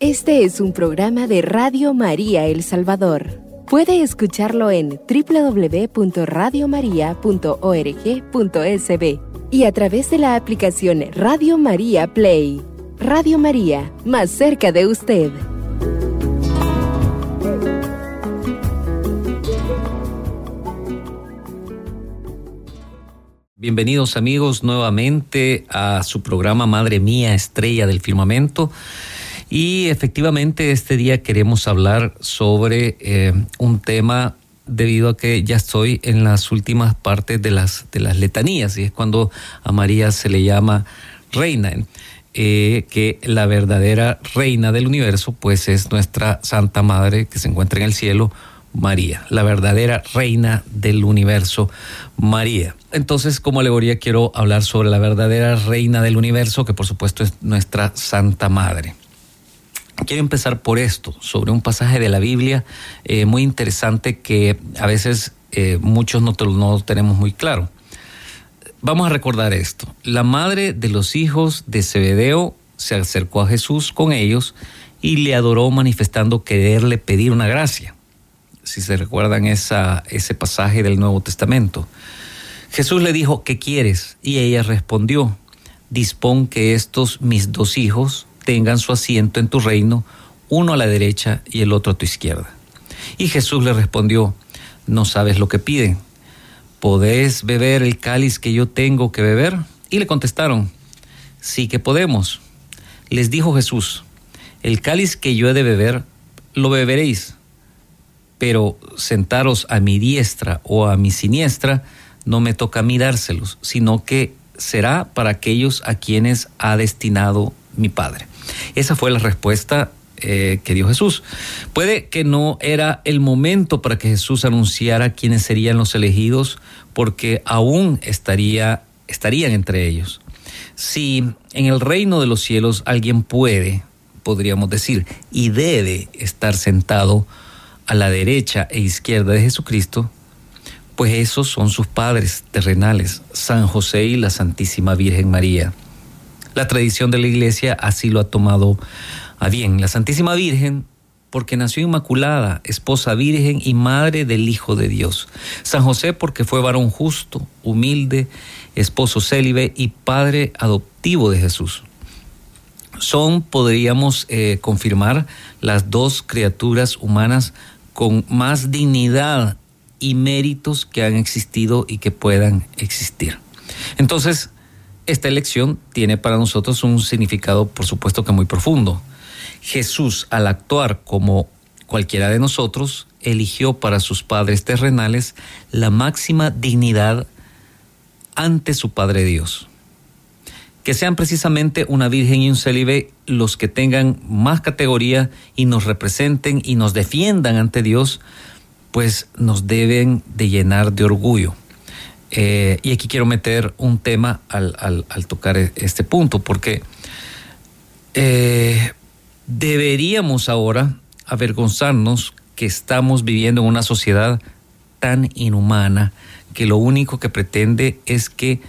Este es un programa de Radio María El Salvador. Puede escucharlo en www.radiomaria.org.sb y a través de la aplicación Radio María Play. Radio María, más cerca de usted. Bienvenidos amigos nuevamente a su programa Madre Mía, Estrella del Firmamento. Y efectivamente este día queremos hablar sobre eh, un tema debido a que ya estoy en las últimas partes de las, de las letanías y es cuando a María se le llama reina. Eh, que la verdadera reina del universo pues es nuestra Santa Madre que se encuentra en el cielo, María, la verdadera reina del universo, María. Entonces, como alegoría, quiero hablar sobre la verdadera reina del universo, que por supuesto es nuestra Santa Madre. Quiero empezar por esto, sobre un pasaje de la Biblia eh, muy interesante que a veces eh, muchos no, no tenemos muy claro. Vamos a recordar esto. La madre de los hijos de Zebedeo se acercó a Jesús con ellos y le adoró manifestando quererle pedir una gracia. Si se recuerdan esa, ese pasaje del Nuevo Testamento. Jesús le dijo, ¿qué quieres? Y ella respondió, dispón que estos mis dos hijos tengan su asiento en tu reino, uno a la derecha y el otro a tu izquierda. Y Jesús le respondió, no sabes lo que piden. ¿Podés beber el cáliz que yo tengo que beber? Y le contestaron, sí que podemos. Les dijo Jesús, el cáliz que yo he de beber, lo beberéis, pero sentaros a mi diestra o a mi siniestra, no me toca a mí dárselos, sino que será para aquellos a quienes ha destinado mi Padre. Esa fue la respuesta eh, que dio Jesús. Puede que no era el momento para que Jesús anunciara quiénes serían los elegidos, porque aún estaría, estarían entre ellos. Si en el reino de los cielos alguien puede, podríamos decir, y debe estar sentado a la derecha e izquierda de Jesucristo, pues esos son sus padres terrenales, San José y la Santísima Virgen María. La tradición de la iglesia así lo ha tomado a bien. La Santísima Virgen, porque nació inmaculada, esposa virgen y madre del Hijo de Dios. San José, porque fue varón justo, humilde, esposo célibe y padre adoptivo de Jesús. Son, podríamos eh, confirmar, las dos criaturas humanas con más dignidad y méritos que han existido y que puedan existir. Entonces, esta elección tiene para nosotros un significado, por supuesto que muy profundo. Jesús, al actuar como cualquiera de nosotros, eligió para sus padres terrenales la máxima dignidad ante su Padre Dios. Que sean precisamente una virgen y un célibe los que tengan más categoría y nos representen y nos defiendan ante Dios, pues nos deben de llenar de orgullo. Eh, y aquí quiero meter un tema al, tocar e, este punto, porque eh, deberíamos ahora avergonzarnos que estamos viviendo en una sociedad tan inhumana que lo único que pretende es que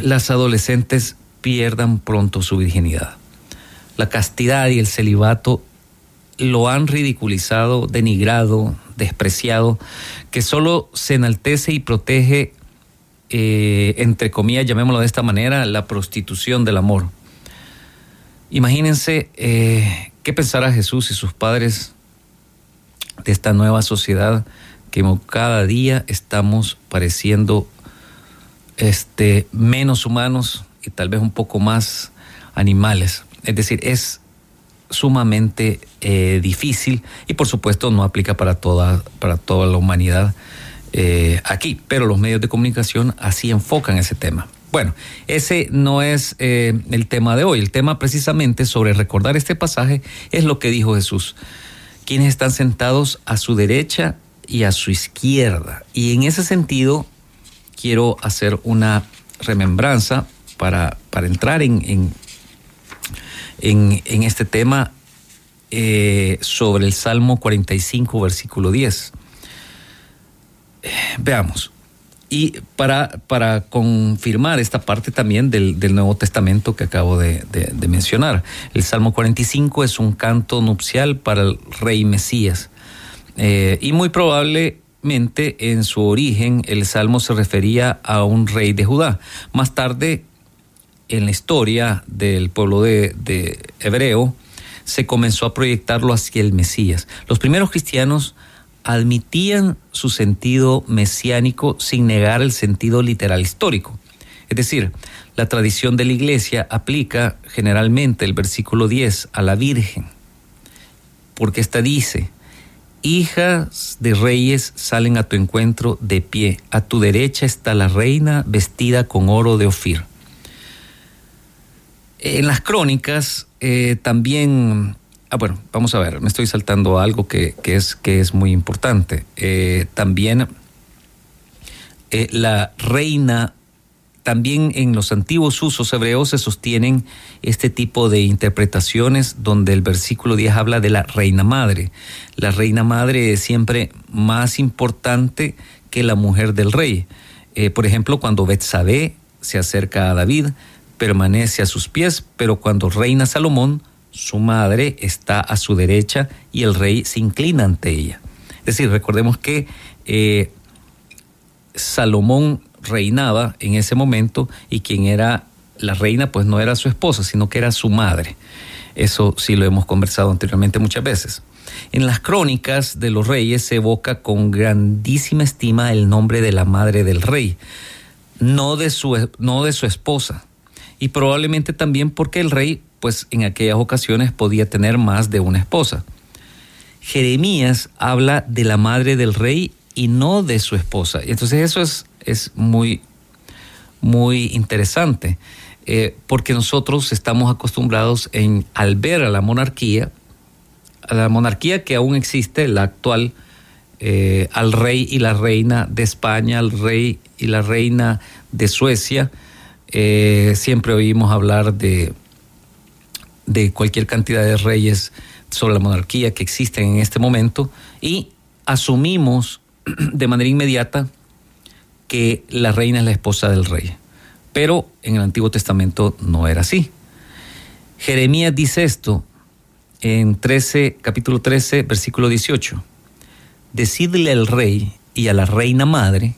las adolescentes pierdan pronto su virginidad. La castidad y el celibato lo han ridiculizado, denigrado, despreciado, que solo se enaltece y protege, eh, entre comillas, llamémoslo de esta manera, la prostitución del amor. Imagínense eh, qué pensará Jesús y sus padres de esta nueva sociedad que cada día estamos pareciendo este, menos humanos y tal vez un poco más animales. Es decir, es sumamente eh, difícil y por supuesto no aplica para toda, para toda la humanidad eh, aquí, pero los medios de comunicación así enfocan ese tema. Bueno, ese no es eh, el tema de hoy. El tema precisamente sobre recordar este pasaje es lo que dijo Jesús. Quienes están sentados a su derecha y a su izquierda. Y en ese sentido quiero hacer una remembranza para, para entrar en, en, este tema eh, sobre el Salmo 45, versículo 10. Veamos, y para, para confirmar esta parte también del, Nuevo Testamento que acabo de, mencionar, el Salmo 45 es un canto nupcial para el rey Mesías. Eh, y muy probablemente en su origen el Salmo se refería a un rey de Judá. Más tarde, en la historia del pueblo de, hebreo, se comenzó a proyectarlo hacia el Mesías. Los primeros cristianos admitían su sentido mesiánico sin negar el sentido literal histórico. Es decir, la tradición de la iglesia aplica generalmente el versículo 10 a la Virgen, porque ésta dice, hijas de reyes salen a tu encuentro de pie, a tu derecha está la reina vestida con oro de Ofir. En las crónicas eh, también Ah, bueno, vamos a ver, me estoy saltando algo que, es, que es muy importante. Eh, también eh, la reina, también en los antiguos usos hebreos se sostienen este tipo de interpretaciones donde el versículo 10 habla de la reina madre. La reina madre es siempre más importante que la mujer del rey. Por ejemplo, cuando Betsabé se acerca a David, permanece a sus pies, pero cuando reina Salomón, su madre está a su derecha y el rey se inclina ante ella. Es decir, recordemos que eh, Salomón reinaba en ese momento y quien era la reina pues no era su esposa, sino que era su madre. Eso sí lo hemos conversado anteriormente muchas veces. En las crónicas de los reyes se evoca con grandísima estima el nombre de la madre del rey, no de su, no de su esposa. Y probablemente también porque el rey pues en aquellas ocasiones podía tener más de una esposa. Jeremías habla de la madre del rey y no de su esposa. Entonces eso es, es muy, muy interesante, eh, porque nosotros estamos acostumbrados en, al ver a la monarquía, a la monarquía que aún existe, la actual, eh, al rey y la reina de España, al rey y la reina de Suecia, eh, siempre oímos hablar de de cualquier cantidad de reyes sobre la monarquía que existen en este momento y asumimos de manera inmediata que la reina es la esposa del rey. Pero en el Antiguo Testamento no era así. Jeremías dice esto en 13, capítulo 13, versículo 18. Decidle al rey y a la reina madre,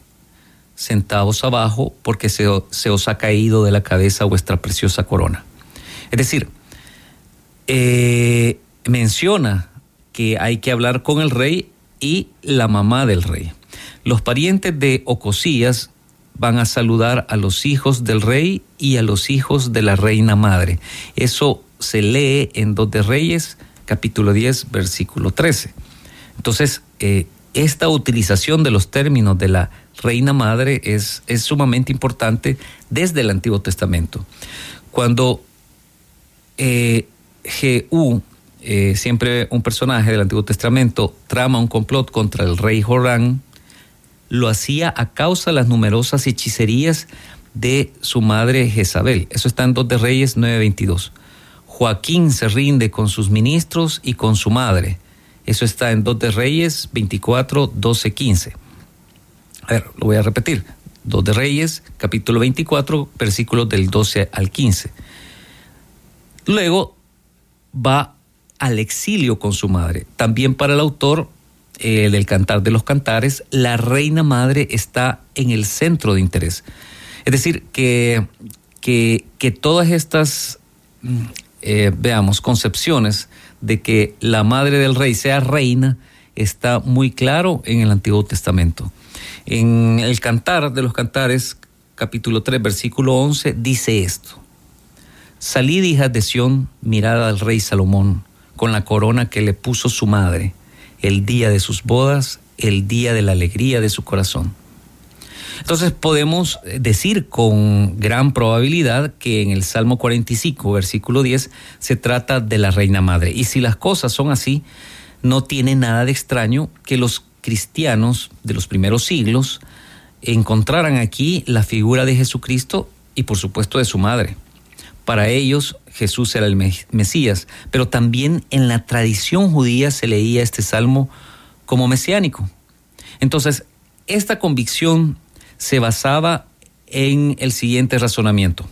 sentados abajo, porque se, os ha caído de la cabeza vuestra preciosa corona. Es decir, eh, menciona que hay que hablar con el rey y la mamá del rey. Los parientes de Ocosías van a saludar a los hijos del rey y a los hijos de la reina madre. Eso se lee en Dos de Reyes, capítulo 10, versículo 13. Entonces, eh, esta utilización de los términos de la reina madre es, es sumamente importante desde el Antiguo Testamento. Cuando eh, Jehú, eh, siempre un personaje del Antiguo Testamento, trama un complot contra el rey Jorán, lo hacía a causa de las numerosas hechicerías de su madre Jezabel. Eso está en 2 de Reyes 9:22. Joaquín se rinde con sus ministros y con su madre. Eso está en 2 de Reyes 24, 12, 15. A ver, lo voy a repetir. 2 de Reyes, capítulo 24, versículos del 12 al 15. Luego va al exilio con su madre. También para el autor eh, del Cantar de los Cantares, la reina madre está en el centro de interés. Es decir, que, que, todas estas, mm, eh, veamos, concepciones de que la madre del rey sea reina, está muy claro en el Antiguo Testamento. En el Cantar de los Cantares, capítulo 3, versículo 11, dice esto. Salid, hijas de Sión, mirad al rey Salomón, con la corona que le puso su madre, el día de sus bodas, el día de la alegría de su corazón. Entonces podemos decir con gran probabilidad que en el Salmo 45, versículo 10, se trata de la Reina Madre. Y si las cosas son así, no tiene nada de extraño que los cristianos de los primeros siglos encontraran aquí la figura de Jesucristo y por supuesto de su madre. Para ellos Jesús era el Mesías, pero también en la tradición judía se leía este salmo como mesiánico. Entonces, esta convicción se basaba en el siguiente razonamiento.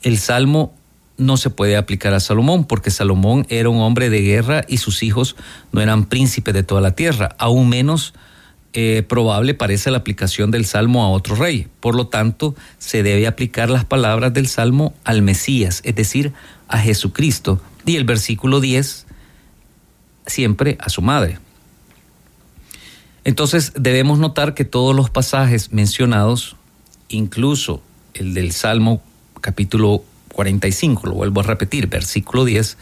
El Salmo no se puede aplicar a Salomón porque Salomón era un hombre de guerra y sus hijos no eran príncipes de toda la tierra, aún menos eh, probable parece la aplicación del Salmo a otro rey. Por lo tanto, se debe aplicar las palabras del Salmo al Mesías, es decir, a Jesucristo, y el versículo 10 siempre a su madre. Entonces debemos notar que todos los pasajes mencionados, incluso el del Salmo capítulo 45, lo vuelvo a repetir, versículo 10,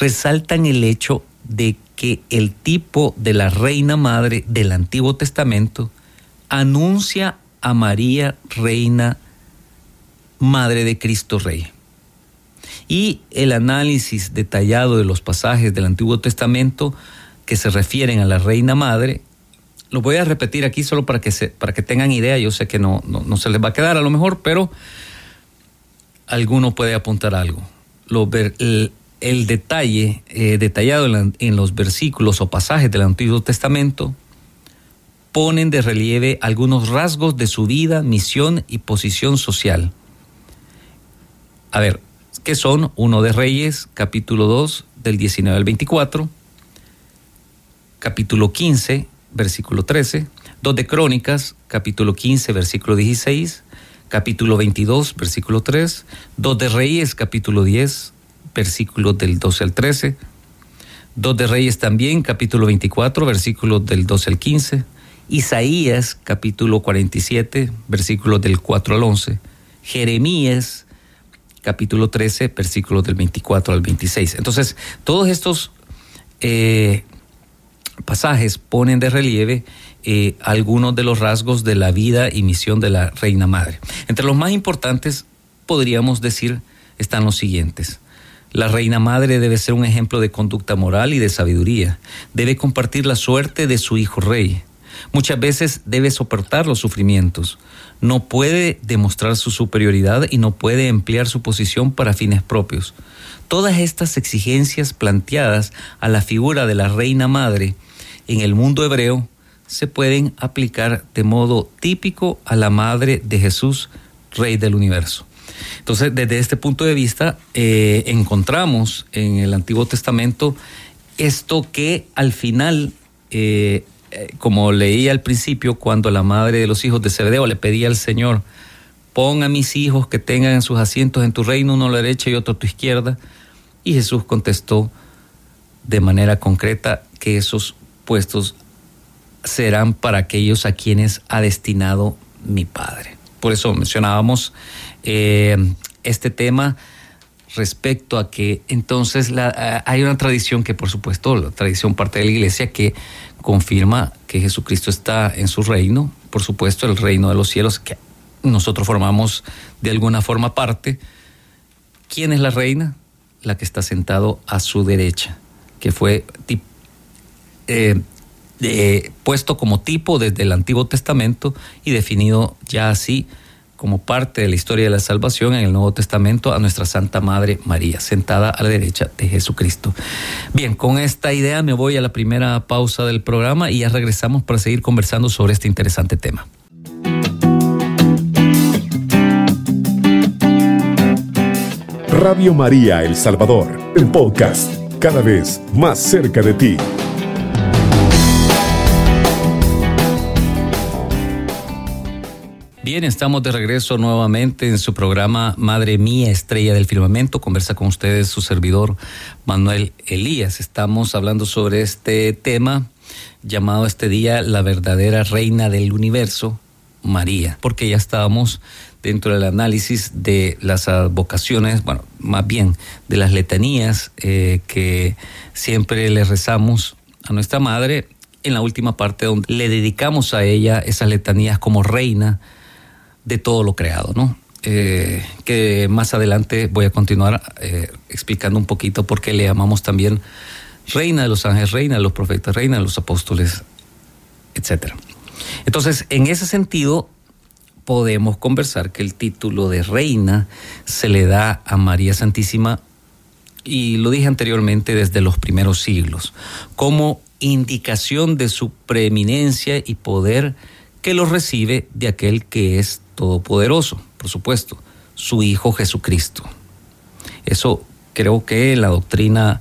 resaltan el hecho de que el tipo de la reina madre del Antiguo Testamento anuncia a María reina madre de Cristo Rey. Y el análisis detallado de los pasajes del Antiguo Testamento que se refieren a la reina madre, lo voy a repetir aquí solo para que, se, para que tengan idea, yo sé que no, no, se les va a quedar a lo mejor, pero alguno puede apuntar algo. El, detalle eh, detallado en, los versículos o pasajes del Antiguo Testamento ponen de relieve algunos rasgos de su vida, misión y posición social. A ver, ¿qué son? Uno de Reyes, capítulo 2, del 19 al 24, capítulo 15, versículo 13, dos de Crónicas, capítulo 15, versículo 16, capítulo 22, versículo 3, dos de Reyes, capítulo 10, versículos del 12 al 13. Dos de Reyes también, capítulo 24, versículos del 12 al 15. Isaías, capítulo 47, versículos del 4 al 11. Jeremías, capítulo 13, versículos del 24 al 26. Entonces, todos estos eh, pasajes ponen de relieve eh, algunos de los rasgos de la vida y misión de la Reina Madre. Entre los más importantes, podríamos decir, están los siguientes. La reina madre debe ser un ejemplo de conducta moral y de sabiduría. Debe compartir la suerte de su hijo rey. Muchas veces debe soportar los sufrimientos. No puede demostrar su superioridad y no puede emplear su posición para fines propios. Todas estas exigencias planteadas a la figura de la reina madre en el mundo hebreo se pueden aplicar de modo típico a la madre de Jesús, rey del universo. Entonces, desde este punto de vista, eh, encontramos en el Antiguo Testamento esto que al final, eh, eh, como leía al principio, cuando la madre de los hijos de Zebedeo le pedía al Señor, pon a mis hijos que tengan en sus asientos en tu reino, uno a la derecha y otro a tu izquierda, y Jesús contestó de manera concreta que esos serán para aquellos a quienes ha destinado mi Padre. Por eso mencionábamos eh, este tema respecto a que entonces eh, hay una tradición que por supuesto, la tradición parte de la iglesia que confirma que Jesucristo está en su reino, por supuesto el reino de los cielos, que nosotros formamos de alguna forma parte. ¿Quién es la reina? La que está sentado a su derecha, que fue eh, puesto como tipo desde el Antiguo Testamento y definido ya así como parte de la historia de la salvación en el Nuevo Testamento a nuestra Santa Madre María, sentada a la derecha de Jesucristo. Bien, con esta idea me voy a la primera pausa del programa y ya regresamos para seguir conversando sobre este interesante tema. Radio María El Salvador, el podcast, cada vez más cerca de ti. Bien, estamos de regreso nuevamente en su programa Madre Mía, Estrella del Firmamento. Conversa con ustedes su servidor Manuel Elías. Estamos hablando sobre este tema llamado este día La verdadera Reina del Universo, María, porque ya estábamos dentro del análisis de las vocaciones, bueno, más bien de las letanías eh, que siempre le rezamos a nuestra Madre en la última parte donde le dedicamos a ella esas letanías como reina de todo lo creado, ¿no? Eh, que más adelante voy a continuar eh, explicando un poquito por qué le llamamos también reina de los ángeles, reina de los profetas, reina de los apóstoles, etc. Entonces, en ese sentido, podemos conversar que el título de reina se le da a María Santísima, y lo dije anteriormente, desde los primeros siglos, como indicación de su preeminencia y poder que los recibe de aquel que es todopoderoso, por supuesto, su Hijo Jesucristo. Eso creo que la doctrina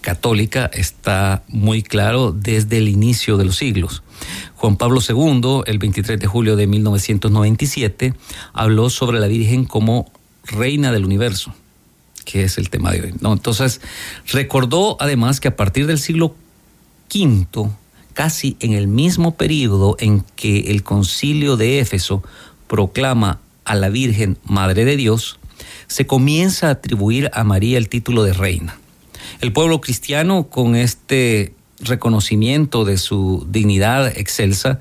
católica está muy claro desde el inicio de los siglos. Juan Pablo II, el 23 de julio de 1997, habló sobre la Virgen como reina del universo, que es el tema de hoy. ¿no? Entonces, recordó además que a partir del siglo V, casi en el mismo periodo en que el concilio de Éfeso proclama a la Virgen Madre de Dios, se comienza a atribuir a María el título de reina. El pueblo cristiano, con este reconocimiento de su dignidad excelsa,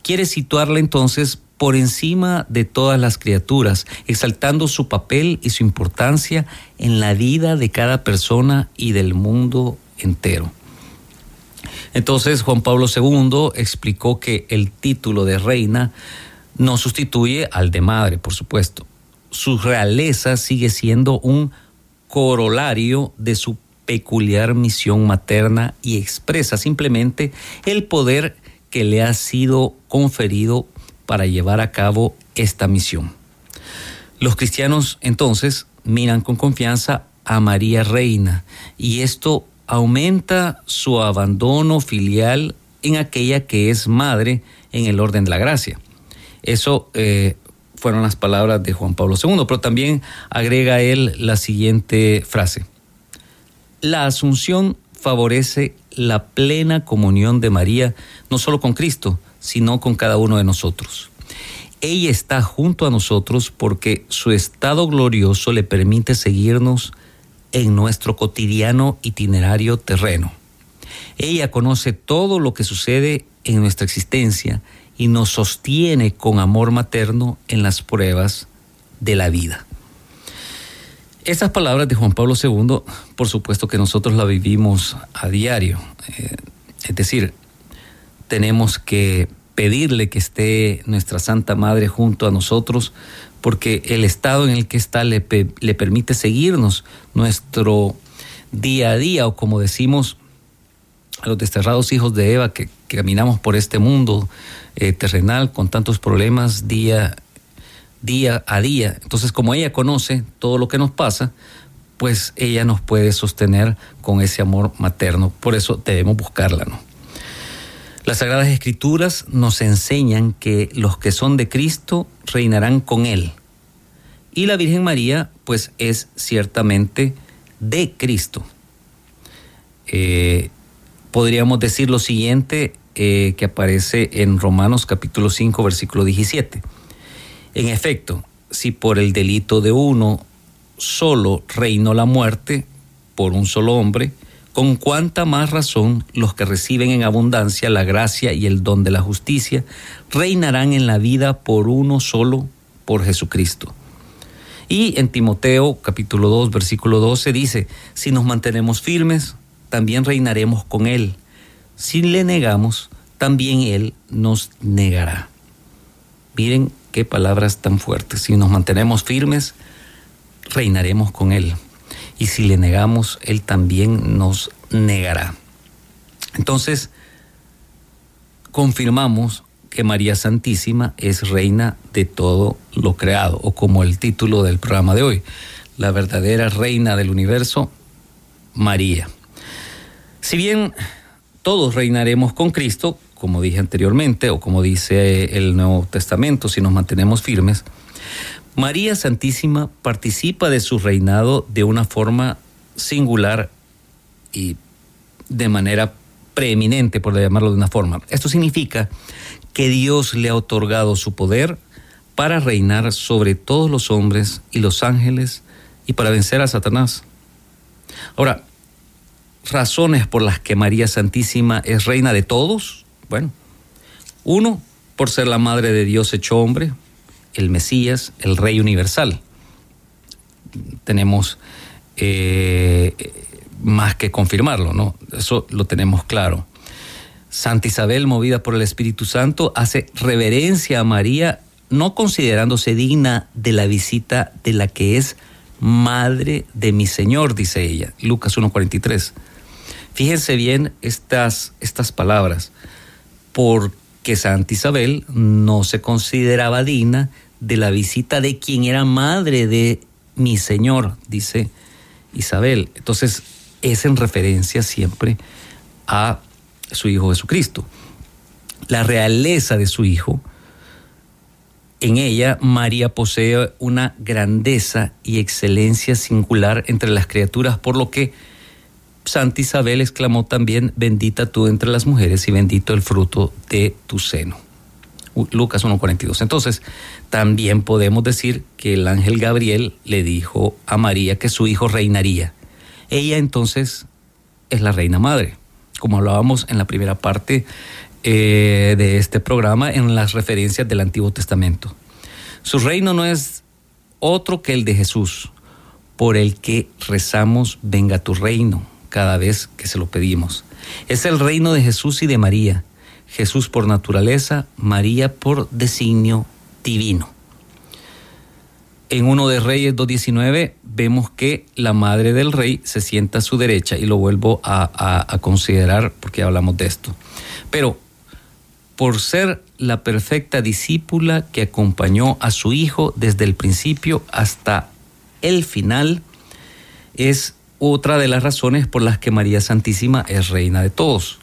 quiere situarla entonces por encima de todas las criaturas, exaltando su papel y su importancia en la vida de cada persona y del mundo entero. Entonces Juan Pablo II explicó que el título de reina no sustituye al de madre, por supuesto. Su realeza sigue siendo un corolario de su peculiar misión materna y expresa simplemente el poder que le ha sido conferido para llevar a cabo esta misión. Los cristianos entonces miran con confianza a María Reina y esto aumenta su abandono filial en aquella que es madre en el orden de la gracia. Eso eh, fueron las palabras de Juan Pablo II, pero también agrega él la siguiente frase. La asunción favorece la plena comunión de María, no solo con Cristo, sino con cada uno de nosotros. Ella está junto a nosotros porque su estado glorioso le permite seguirnos en nuestro cotidiano itinerario terreno. Ella conoce todo lo que sucede en nuestra existencia y nos sostiene con amor materno en las pruebas de la vida. Estas palabras de Juan Pablo II, por supuesto que nosotros la vivimos a diario. Eh, es decir, tenemos que pedirle que esté nuestra Santa Madre junto a nosotros porque el estado en el que está le, le permite seguirnos nuestro día a día, o como decimos a los desterrados hijos de Eva que, caminamos por este mundo eh, terrenal con tantos problemas día, día a día. Entonces, como ella conoce todo lo que nos pasa, pues ella nos puede sostener con ese amor materno. Por eso debemos buscarla, ¿no? Las Sagradas Escrituras nos enseñan que los que son de Cristo reinarán con Él. Y la Virgen María, pues es ciertamente de Cristo. Eh, podríamos decir lo siguiente eh, que aparece en Romanos capítulo 5, versículo 17. En efecto, si por el delito de uno solo reinó la muerte, por un solo hombre, con cuánta más razón los que reciben en abundancia la gracia y el don de la justicia reinarán en la vida por uno solo, por Jesucristo. Y en Timoteo capítulo 2 versículo 12 dice, si nos mantenemos firmes, también reinaremos con Él. Si le negamos, también Él nos negará. Miren qué palabras tan fuertes. Si nos mantenemos firmes, reinaremos con Él y si le negamos, Él también nos negará. Entonces, confirmamos que María Santísima es reina de todo lo creado, o como el título del programa de hoy, la verdadera reina del universo, María. Si bien todos reinaremos con Cristo, como dije anteriormente, o como dice el Nuevo Testamento, si nos mantenemos firmes, María Santísima participa de su reinado de una forma singular y de manera preeminente, por llamarlo de una forma. Esto significa que Dios le ha otorgado su poder para reinar sobre todos los hombres y los ángeles y para vencer a Satanás. Ahora, razones por las que María Santísima es reina de todos, bueno, uno, por ser la madre de Dios hecho hombre, el Mesías, el Rey Universal. Tenemos eh, más que confirmarlo, ¿no? Eso lo tenemos claro. Santa Isabel, movida por el Espíritu Santo, hace reverencia a María, no considerándose digna de la visita de la que es madre de mi Señor, dice ella, Lucas 1.43. Fíjense bien estas, estas palabras, por que Santa Isabel no se consideraba digna de la visita de quien era madre de mi Señor, dice Isabel. Entonces es en referencia siempre a su Hijo Jesucristo. La realeza de su Hijo, en ella María posee una grandeza y excelencia singular entre las criaturas, por lo que Santa Isabel exclamó también, bendita tú entre las mujeres y bendito el fruto de tu seno. Lucas 1.42. Entonces, también podemos decir que el ángel Gabriel le dijo a María que su hijo reinaría. Ella entonces es la reina madre, como hablábamos en la primera parte eh, de este programa en las referencias del Antiguo Testamento. Su reino no es otro que el de Jesús, por el que rezamos, venga tu reino, cada vez que se lo pedimos. Es el reino de Jesús y de María. Jesús por naturaleza, María por designio divino. En uno de Reyes 2.19 vemos que la madre del rey se sienta a su derecha y lo vuelvo a, a considerar porque hablamos de esto. Pero por ser la perfecta discípula que acompañó a su hijo desde el principio hasta el final, es otra de las razones por las que María Santísima es reina de todos,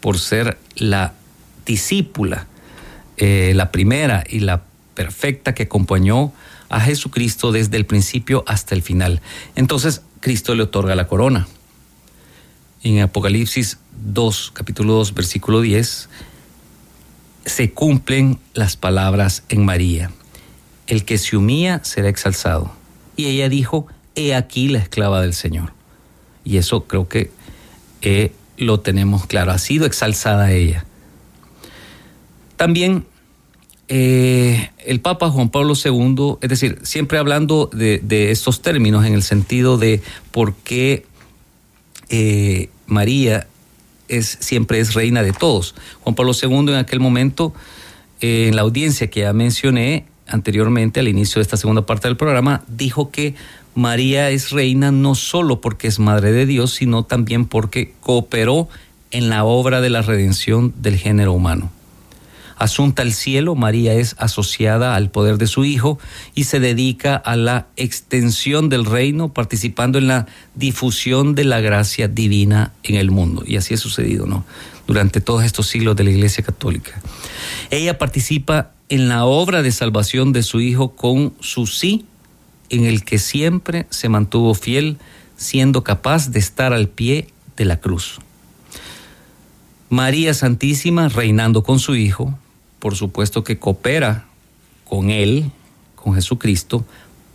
por ser la discípula, eh, la primera y la perfecta que acompañó a Jesucristo desde el principio hasta el final. Entonces Cristo le otorga la corona. En Apocalipsis 2, capítulo 2, versículo 10, se cumplen las palabras en María. El que se humilla será exalzado. Y ella dijo, he aquí la esclava del Señor. Y eso creo que eh, lo tenemos claro, ha sido exalzada ella. También eh, el Papa Juan Pablo II, es decir, siempre hablando de, estos términos en el sentido de por qué eh, María es, siempre es reina de todos. Juan Pablo II en aquel momento, en la audiencia que ya mencioné anteriormente al inicio de esta segunda parte del programa, dijo que María es reina no solo porque es madre de Dios, sino también porque cooperó en la obra de la redención del género humano. Asunta al cielo, María es asociada al poder de su Hijo y se dedica a la extensión del reino, participando en la difusión de la gracia divina en el mundo. Y así ha sucedido, ¿no? Durante todos estos siglos de la Iglesia Católica. Ella participa en la obra de salvación de su Hijo con su sí en el que siempre se mantuvo fiel, siendo capaz de estar al pie de la cruz. María Santísima, reinando con su Hijo, por supuesto que coopera con Él, con Jesucristo,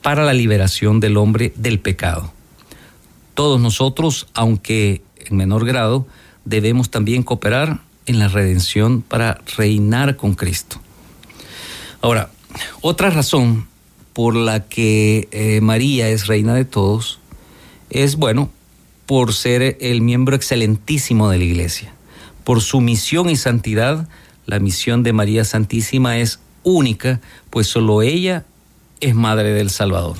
para la liberación del hombre del pecado. Todos nosotros, aunque en menor grado, debemos también cooperar en la redención para reinar con Cristo. Ahora, otra razón por la que eh, María es reina de todos es, bueno, por ser el miembro excelentísimo de la iglesia. Por su misión y santidad, la misión de María Santísima es única, pues solo ella es madre del Salvador.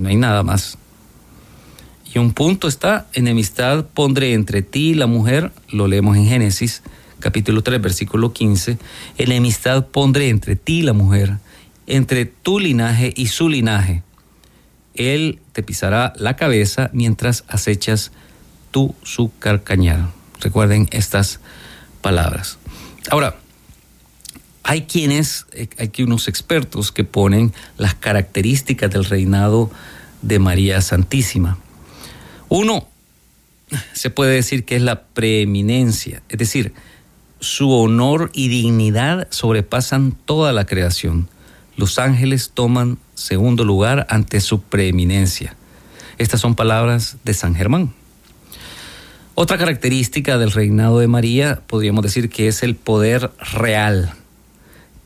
No hay nada más. Y un punto está, enemistad pondré entre ti y la mujer, lo leemos en Génesis capítulo 3, versículo 15, enemistad pondré entre ti y la mujer, entre tu linaje y su linaje. Él te pisará la cabeza mientras acechas tú su carcañal. Recuerden estas palabras. Ahora, hay quienes, hay aquí unos expertos que ponen las características del reinado de María Santísima. Uno, se puede decir que es la preeminencia, es decir, su honor y dignidad sobrepasan toda la creación los ángeles toman segundo lugar ante su preeminencia. Estas son palabras de San Germán. Otra característica del reinado de María podríamos decir que es el poder real,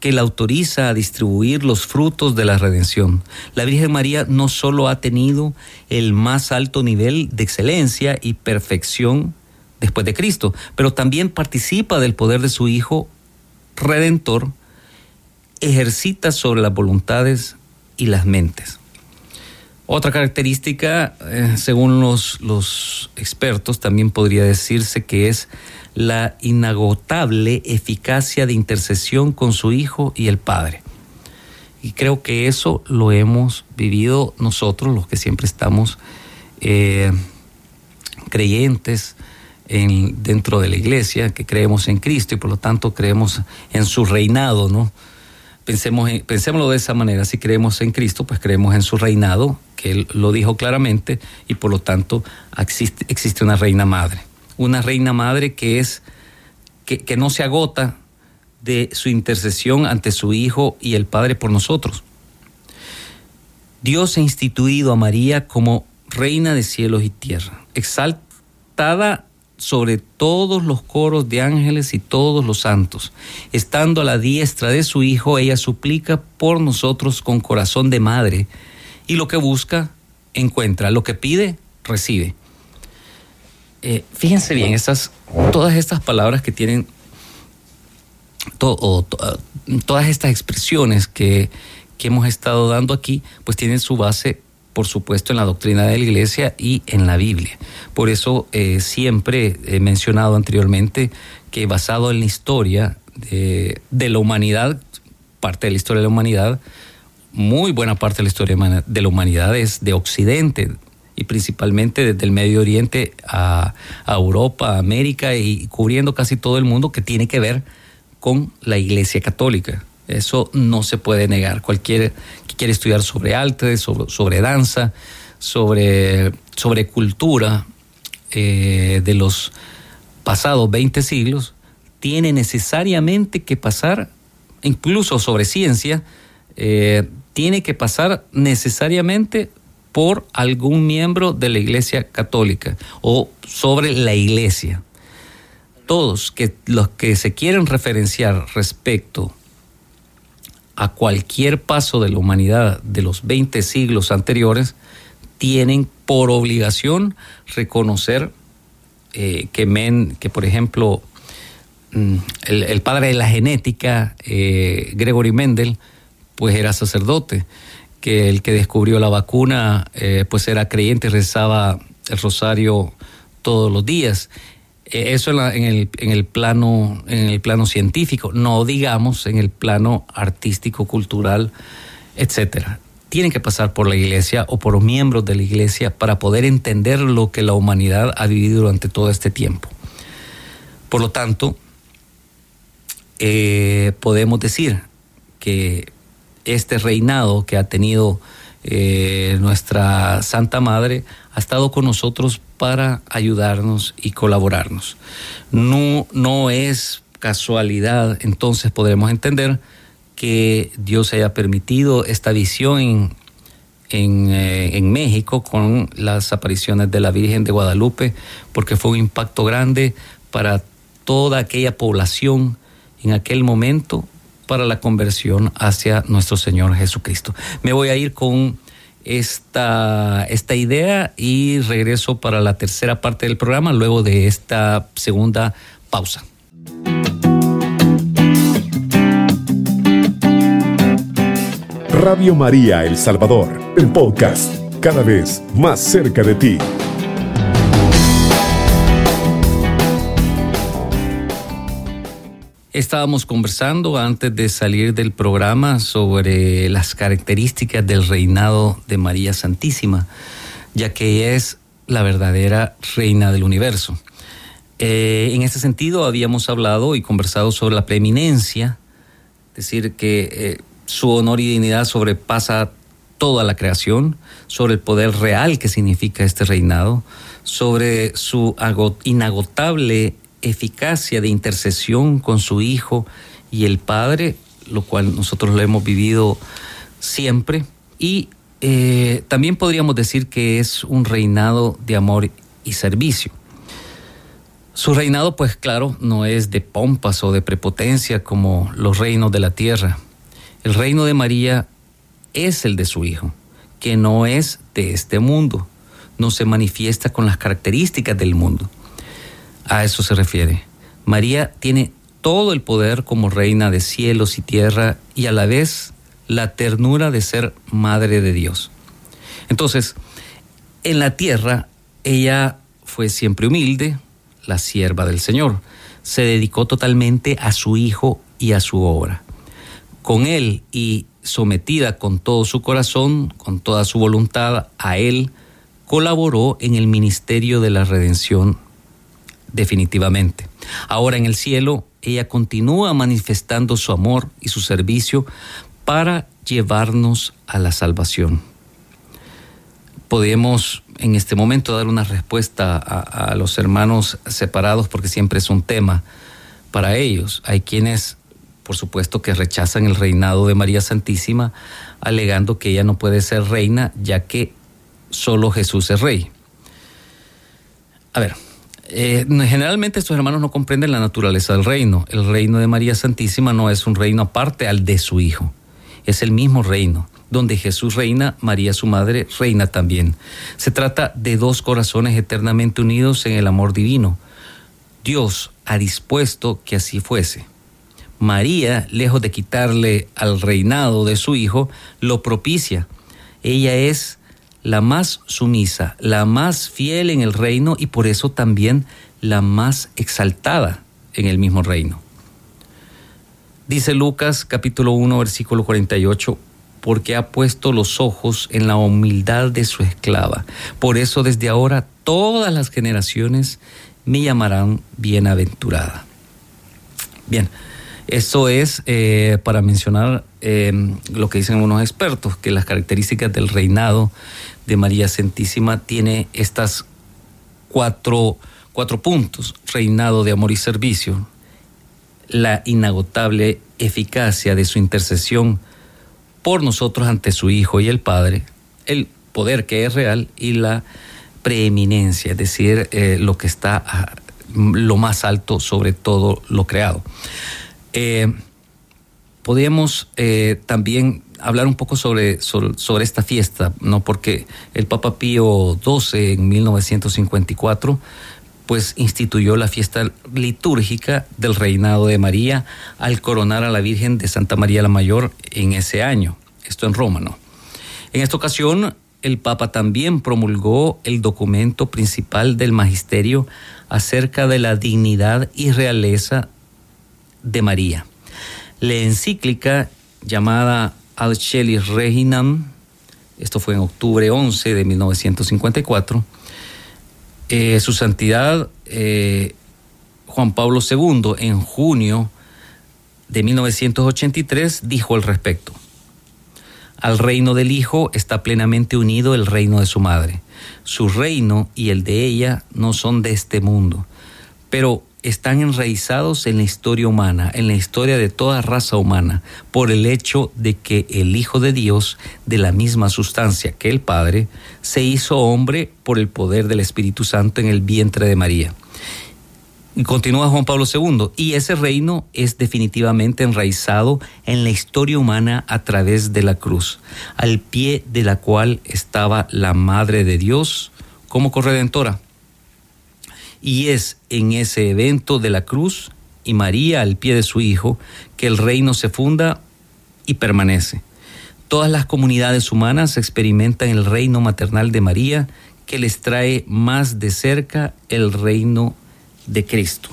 que la autoriza a distribuir los frutos de la redención. La Virgen María no solo ha tenido el más alto nivel de excelencia y perfección después de Cristo, pero también participa del poder de su Hijo Redentor, ejercita sobre las voluntades y las mentes. Otra característica, eh, según los, los expertos, también podría decirse que es la inagotable eficacia de intercesión con su Hijo y el Padre. Y creo que eso lo hemos vivido nosotros, los que siempre estamos eh, creyentes en, dentro de la iglesia, que creemos en Cristo y por lo tanto creemos en su reinado, ¿no? Pensemos pensémoslo de esa manera, si creemos en Cristo, pues creemos en su reinado, que Él lo dijo claramente, y por lo tanto existe, existe una reina madre. Una reina madre que es, que, que no se agota de su intercesión ante su Hijo y el Padre por nosotros. Dios ha instituido a María como reina de cielos y tierra, exaltada sobre todos los coros de ángeles y todos los santos. Estando a la diestra de su Hijo, ella suplica por nosotros con corazón de madre, y lo que busca, encuentra, lo que pide, recibe. Eh, fíjense bien, esas, todas estas palabras que tienen, todas estas expresiones que, que hemos estado dando aquí, pues tienen su base por supuesto, en la doctrina de la Iglesia y en la Biblia. Por eso eh, siempre he mencionado anteriormente que basado en la historia de, la humanidad, parte de la historia de la humanidad, muy buena parte de la historia de la humanidad es de Occidente, y principalmente desde el Medio Oriente a, a, Europa, América y cubriendo casi todo el mundo que tiene que ver con la Iglesia Católica. Eso no se puede negar. Cualquier que quiere estudiar sobre arte, sobre, danza, sobre, sobre cultura eh, de los pasados 20 siglos, tiene necesariamente que pasar, incluso sobre ciencia, eh, tiene que pasar necesariamente por algún miembro de la Iglesia Católica o sobre la Iglesia. Todos que, los que se quieren referenciar respecto a cualquier paso de la humanidad de los 20 siglos anteriores, tienen por obligación reconocer eh, que, men, que, por ejemplo, mm, el, padre de la genética, eh, Gregory Mendel, pues era sacerdote, que el que descubrió la vacuna, eh, pues era creyente rezaba el rosario todos los días. Eh, eso en, el, en, el, plano, en el plano científico, no digamos en el plano artístico, cultural, etcétera. Tienen que pasar por la iglesia o por los miembros de la iglesia para poder entender lo que la humanidad ha vivido durante todo este tiempo. Por lo tanto, eh, podemos decir que este reinado que ha tenido eh, nuestra Santa Madre ha estado con nosotros para ayudarnos y colaborarnos. No, no es casualidad, entonces podremos entender que Dios haya permitido esta visión en, en, eh, en, México con las apariciones de la Virgen de Guadalupe, porque fue un impacto grande para toda aquella población en aquel momento para la conversión hacia nuestro Señor Jesucristo. Me voy a ir con esta, esta idea y regreso para la tercera parte del programa luego de esta segunda pausa. Radio María El Salvador, el podcast, cada vez más cerca de ti. Estábamos conversando antes de salir del programa sobre las características del reinado de María Santísima, ya que es la verdadera reina del universo. Eh, en ese sentido habíamos hablado y conversado sobre la preeminencia, es decir, que eh, su honor y dignidad sobrepasa toda la creación, sobre el poder real que significa este reinado, sobre su inagotable eficacia de intercesión con su Hijo y el Padre, lo cual nosotros lo hemos vivido siempre. Y eh, también podríamos decir que es un reinado de amor y servicio. Su reinado, pues claro, no es de pompas o de prepotencia como los reinos de la tierra. El reino de María es el de su Hijo, que no es de este mundo, no se manifiesta con las características del mundo. A eso se refiere. María tiene todo el poder como reina de cielos y tierra y a la vez la ternura de ser madre de Dios. Entonces, en la tierra, ella fue siempre humilde, la sierva del Señor. Se dedicó totalmente a su Hijo y a su obra. Con Él y sometida con todo su corazón, con toda su voluntad a Él, colaboró en el ministerio de la redención definitivamente. Ahora en el cielo, ella continúa manifestando su amor y su servicio para llevarnos a la salvación. Podemos en este momento dar una respuesta a, los hermanos separados porque siempre es un tema para ellos. Hay quienes, por supuesto, que rechazan el reinado de María Santísima alegando que ella no puede ser reina ya que solo Jesús es rey. A ver, eh, generalmente estos hermanos no comprenden la naturaleza del reino. El reino de María Santísima no es un reino aparte al de su Hijo. Es el mismo reino. Donde Jesús reina, María su madre reina también. Se trata de dos corazones eternamente unidos en el amor divino. Dios ha dispuesto que así fuese. María, lejos de quitarle al reinado de su Hijo, lo propicia. Ella es la más sumisa, la más fiel en el reino y por eso también la más exaltada en el mismo reino. Dice Lucas capítulo 1 versículo 48, porque ha puesto los ojos en la humildad de su esclava. Por eso desde ahora todas las generaciones me llamarán bienaventurada. Bien, eso es eh, para mencionar eh, lo que dicen unos expertos, que las características del reinado de María Santísima tiene estas cuatro, cuatro puntos. Reinado de amor y servicio, la inagotable eficacia de su intercesión por nosotros ante su Hijo y el Padre, el poder que es real y la preeminencia, es decir, eh, lo que está lo más alto sobre todo lo creado. Eh, podríamos eh, también hablar un poco sobre, sobre, esta fiesta, ¿no? Porque el Papa Pío XII en 1954 pues instituyó la fiesta litúrgica del reinado de María al coronar a la Virgen de Santa María la Mayor en ese año, esto en Roma, ¿no? En esta ocasión, el Papa también promulgó el documento principal del magisterio acerca de la dignidad y realeza de María. La encíclica llamada Alcelis Reginam, esto fue en octubre 11 de 1954, eh, su santidad eh, Juan Pablo II en junio de 1983 dijo al respecto, al reino del Hijo está plenamente unido el reino de su madre. Su reino y el de ella no son de este mundo, pero están enraizados en la historia humana, en la historia de toda raza humana, por el hecho de que el Hijo de Dios, de la misma sustancia que el Padre, se hizo hombre por el poder del Espíritu Santo en el vientre de María. Y continúa Juan Pablo II, y ese reino es definitivamente enraizado en la historia humana a través de la cruz, al pie de la cual estaba la Madre de Dios como corredentora y es en ese evento de la cruz y María al pie de su Hijo que el reino se funda y permanece. Todas las comunidades humanas experimentan el reino maternal de María que les trae más de cerca el reino de Cristo.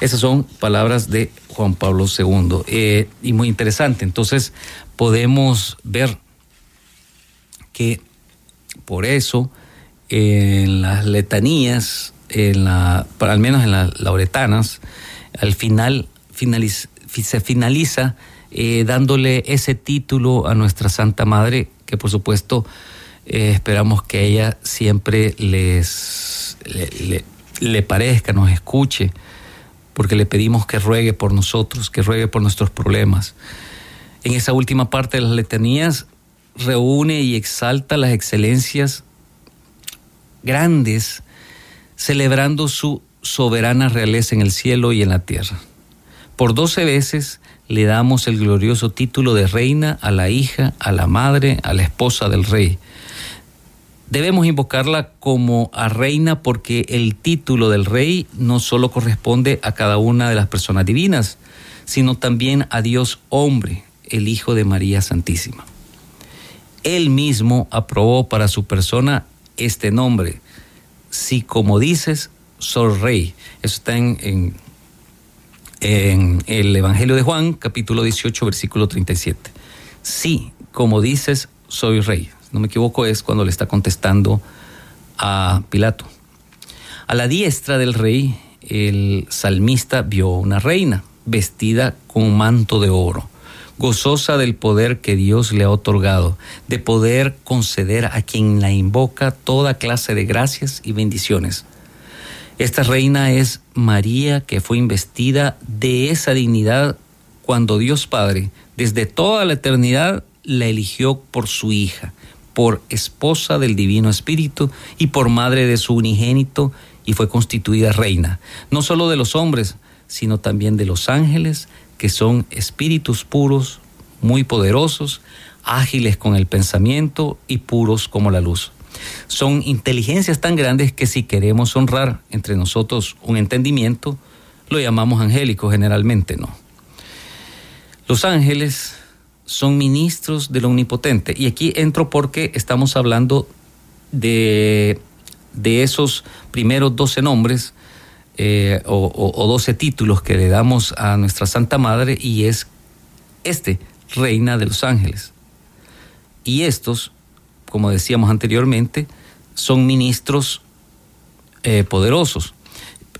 Esas son palabras de Juan Pablo II eh, y muy interesante. Entonces podemos ver que por eso en las letanías en la, al menos en las lauretanas, al final se finaliza eh, dándole ese título a nuestra Santa Madre, que por supuesto eh, esperamos que ella siempre les le, le, parezca, nos escuche, porque le pedimos que ruegue por nosotros, que ruegue por nuestros problemas. En esa última parte de las letanías reúne y exalta las excelencias grandes celebrando su soberana realeza en el cielo y en la tierra. Por doce veces le damos el glorioso título de reina a la hija, a la madre, a la esposa del rey. Debemos invocarla como a reina porque el título del rey no solo corresponde a cada una de las personas divinas, sino también a Dios hombre, el Hijo de María Santísima. Él mismo aprobó para su persona este nombre. Si como dices, soy rey. Eso está en, en, el Evangelio de Juan, capítulo 18, versículo 37. Sí, como dices, soy rey. No me equivoco, es cuando le está contestando a Pilato. A la diestra del rey, el salmista vio una reina vestida con un manto de oro, gozosa del poder que Dios le ha otorgado, de poder conceder a quien la invoca toda clase de gracias y bendiciones. Esta reina es María que fue investida de esa dignidad cuando Dios Padre, desde toda la eternidad, la eligió por su hija, por esposa del Divino Espíritu y por madre de su unigénito, y fue constituida reina, no solo de los hombres, sino también de los ángeles, que son espíritus puros, muy poderosos, ágiles con el pensamiento y puros como la luz. Son inteligencias tan grandes que si queremos honrar entre nosotros un entendimiento, lo llamamos angélico generalmente, ¿no? Los ángeles son ministros del Omnipotente. Y aquí entro porque estamos hablando de, de esos primeros doce nombres eh, o, o doce títulos que le damos a nuestra Santa Madre y es este, Reina de los Ángeles. Y estos, como decíamos anteriormente, son ministros eh, poderosos.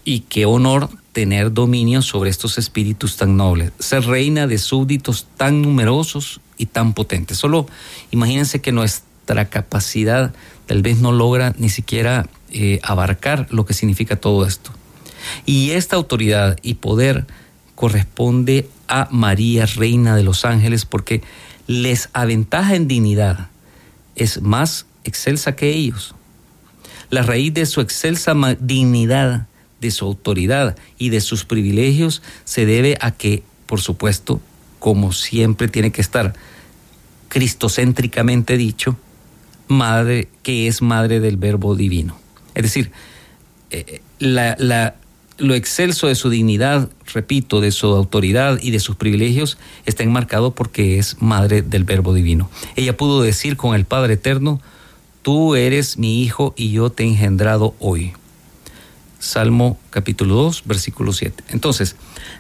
Y qué honor tener dominio sobre estos espíritus tan nobles, ser reina de súbditos tan numerosos y tan potentes. Solo imagínense que nuestra capacidad tal vez no logra ni siquiera eh, abarcar lo que significa todo esto. Y esta autoridad y poder corresponde a María, reina de los ángeles, porque les aventaja en dignidad, es más excelsa que ellos. La raíz de su excelsa dignidad de su autoridad y de sus privilegios se debe a que, por supuesto, como siempre tiene que estar cristocéntricamente dicho, madre que es madre del verbo divino. Es decir, eh, la, lo excelso de su dignidad, repito, de su autoridad y de sus privilegios está enmarcado porque es madre del verbo divino. Ella pudo decir con el Padre Eterno, tú eres mi hijo y yo te he engendrado hoy. Salmo capítulo 2, versículo 7. Entonces,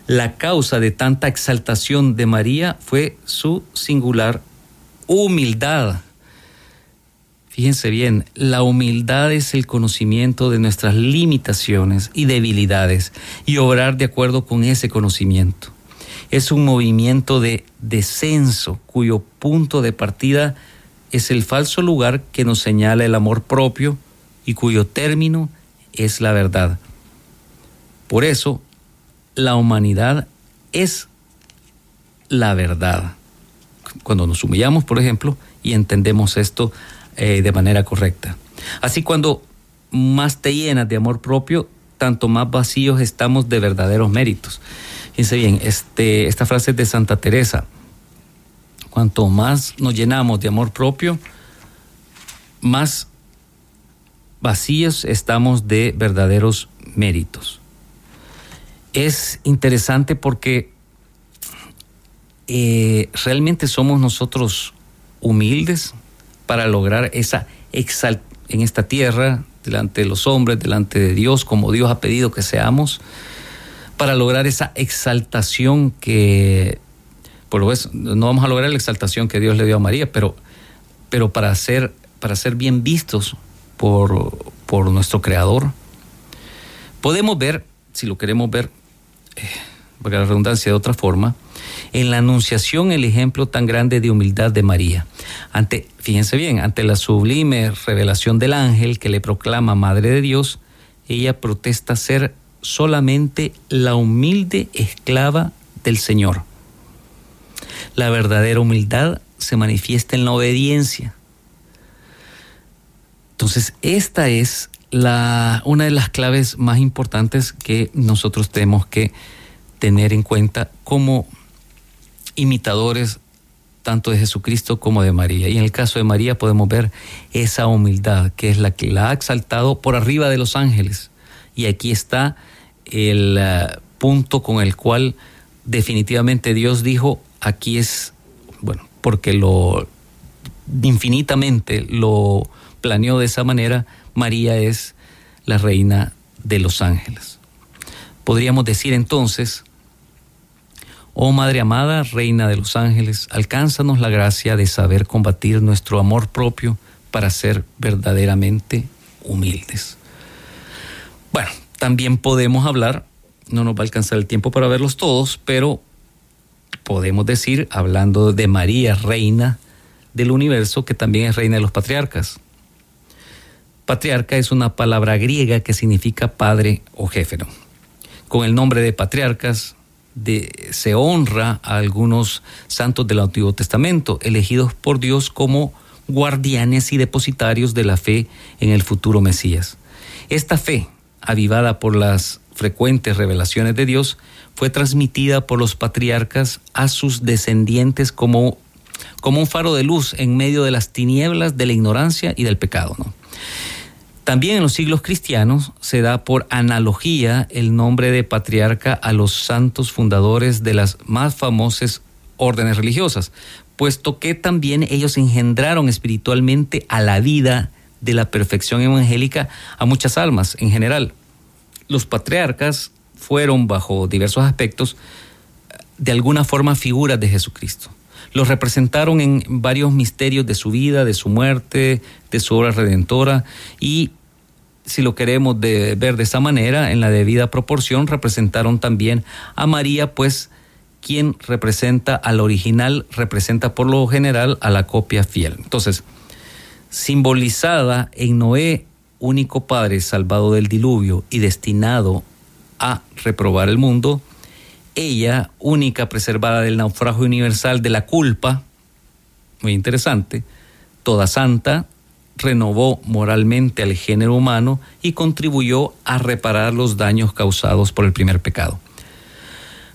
la causa de tanta exaltación de María fue su singular humildad. Fíjense bien, la humildad es el conocimiento de nuestras limitaciones y debilidades y obrar de acuerdo con ese conocimiento. Es un movimiento de descenso cuyo punto de partida es el falso lugar que nos señala el amor propio y cuyo término es la verdad. Por eso, la humanidad es la verdad. Cuando nos humillamos, por ejemplo, y entendemos esto eh, de manera correcta. Así cuando más te llenas de amor propio, tanto más vacíos estamos de verdaderos méritos. Fíjense bien, este, esta frase es de Santa Teresa. Cuanto más nos llenamos de amor propio, más vacíos estamos de verdaderos méritos. Es interesante porque eh, realmente somos nosotros humildes para lograr esa exaltación en esta tierra, delante de los hombres, delante de Dios, como Dios ha pedido que seamos, para lograr esa exaltación que, por lo menos, no vamos a lograr la exaltación que Dios le dio a María, pero, pero para, ser, para ser bien vistos por, nuestro Creador. Podemos ver, si lo queremos ver, eh, por la redundancia de otra forma, en la anunciación el ejemplo tan grande de humildad de María. Ante, fíjense bien, ante la sublime revelación del ángel que le proclama Madre de Dios, ella protesta ser solamente la humilde esclava del Señor. La verdadera humildad se manifiesta en la obediencia, entonces, esta es la, una de las claves más importantes que nosotros tenemos que tener en cuenta como imitadores tanto de Jesucristo como de María. Y en el caso de María podemos ver esa humildad que es la que la ha exaltado por arriba de los ángeles. Y aquí está el eh, punto con el cual definitivamente Dios dijo, aquí es, bueno, porque lo infinitamente lo planeó de esa manera, María es la reina de los ángeles. Podríamos decir entonces, oh Madre amada, reina de los ángeles, alcánzanos la gracia de saber combatir nuestro amor propio para ser verdaderamente humildes. Bueno, también podemos hablar, no nos va a alcanzar el tiempo para verlos todos, pero podemos decir, hablando de María, reina del universo, que también es reina de los patriarcas. Patriarca es una palabra griega que significa padre o jefe. Con el nombre de patriarcas se honra a algunos santos del Antiguo Testamento, elegidos por Dios como guardianes y depositarios de la fe en el futuro Mesías. Esta fe, avivada por las frecuentes revelaciones de Dios, fue transmitida por los patriarcas a sus descendientes como, como un faro de luz en medio de las tinieblas de la ignorancia y del pecado. También en los siglos cristianos se da por analogía el nombre de patriarca a los santos fundadores de las más famosas órdenes religiosas, puesto que también ellos engendraron espiritualmente a la vida de la perfección evangélica a muchas almas en general. Los patriarcas fueron, bajo diversos aspectos, de alguna forma figuras de Jesucristo. Los representaron en varios misterios de su vida, de su muerte, de su obra redentora y si lo queremos ver de esa manera, en la debida proporción, representaron también a María, pues quien representa al original, representa por lo general a la copia fiel. Entonces, simbolizada en Noé, único padre salvado del diluvio y destinado a reprobar el mundo, ella, única preservada del naufragio universal de la culpa, muy interesante, toda santa, renovó moralmente al género humano y contribuyó a reparar los daños causados por el primer pecado.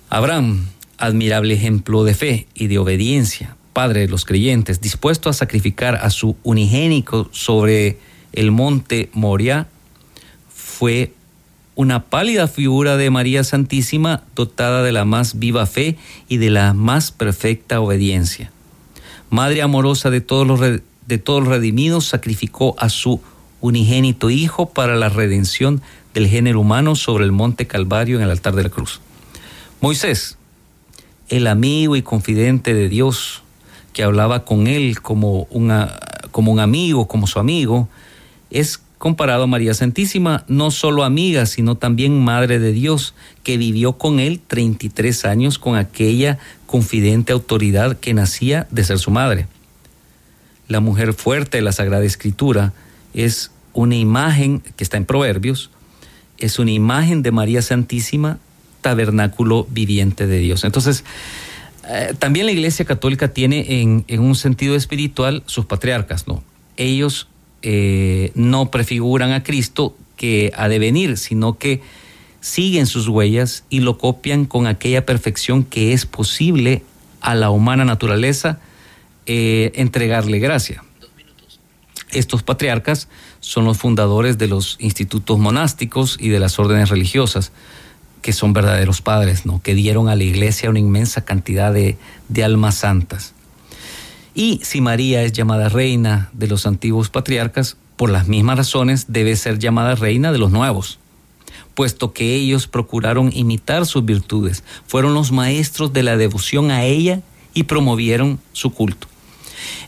Abraham, admirable ejemplo de fe y de obediencia, padre de los creyentes, dispuesto a sacrificar a su unigénico sobre el monte Moria, fue una pálida figura de María Santísima dotada de la más viva fe y de la más perfecta obediencia. Madre amorosa de todos los de todos redimidos, sacrificó a su unigénito Hijo para la redención del género humano sobre el monte Calvario en el altar de la cruz. Moisés, el amigo y confidente de Dios, que hablaba con él como, una, como un amigo, como su amigo, es comparado a María Santísima, no solo amiga, sino también Madre de Dios, que vivió con él 33 años con aquella confidente autoridad que nacía de ser su madre la mujer fuerte de la Sagrada Escritura, es una imagen que está en Proverbios, es una imagen de María Santísima, tabernáculo viviente de Dios. Entonces, eh, también la Iglesia Católica tiene en, un sentido espiritual sus patriarcas, ¿no? Ellos eh, no prefiguran a Cristo que ha de venir, sino que siguen sus huellas y lo copian con aquella perfección que es posible a la humana naturaleza eh, entregarle gracia. Estos patriarcas son los fundadores de los institutos monásticos y de las órdenes religiosas, que son verdaderos padres, ¿no? que dieron a la iglesia una inmensa cantidad de, de almas santas. Y si María es llamada reina de los antiguos patriarcas, por las mismas razones debe ser llamada reina de los nuevos, puesto que ellos procuraron imitar sus virtudes, fueron los maestros de la devoción a ella y promovieron su culto.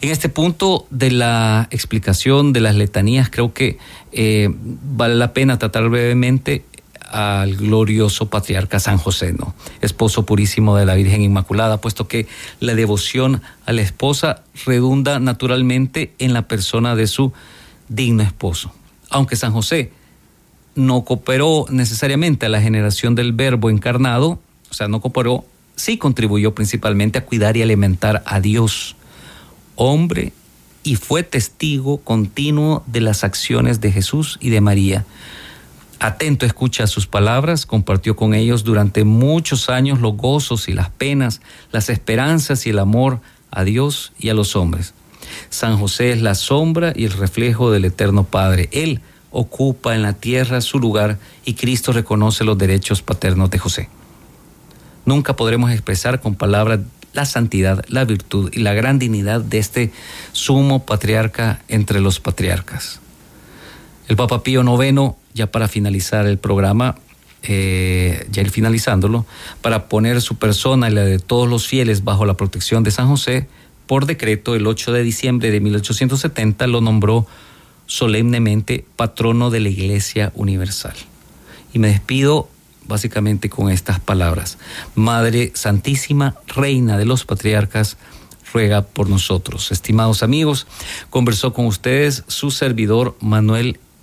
En este punto de la explicación de las letanías, creo que eh, vale la pena tratar brevemente al glorioso patriarca San José, ¿no? esposo purísimo de la Virgen Inmaculada, puesto que la devoción a la esposa redunda naturalmente en la persona de su digno esposo. Aunque San José no cooperó necesariamente a la generación del verbo encarnado, o sea, no cooperó, sí contribuyó principalmente a cuidar y alimentar a Dios hombre y fue testigo continuo de las acciones de Jesús y de María. Atento escucha sus palabras, compartió con ellos durante muchos años los gozos y las penas, las esperanzas y el amor a Dios y a los hombres. San José es la sombra y el reflejo del Eterno Padre. Él ocupa en la tierra su lugar y Cristo reconoce los derechos paternos de José. Nunca podremos expresar con palabras la santidad, la virtud y la gran dignidad de este sumo patriarca entre los patriarcas. El Papa Pío IX, ya para finalizar el programa, eh, ya ir finalizándolo, para poner su persona y la de todos los fieles bajo la protección de San José, por decreto el 8 de diciembre de 1870 lo nombró solemnemente patrono de la Iglesia Universal. Y me despido básicamente con estas palabras. Madre Santísima, Reina de los Patriarcas, ruega por nosotros. Estimados amigos, conversó con ustedes su servidor Manuel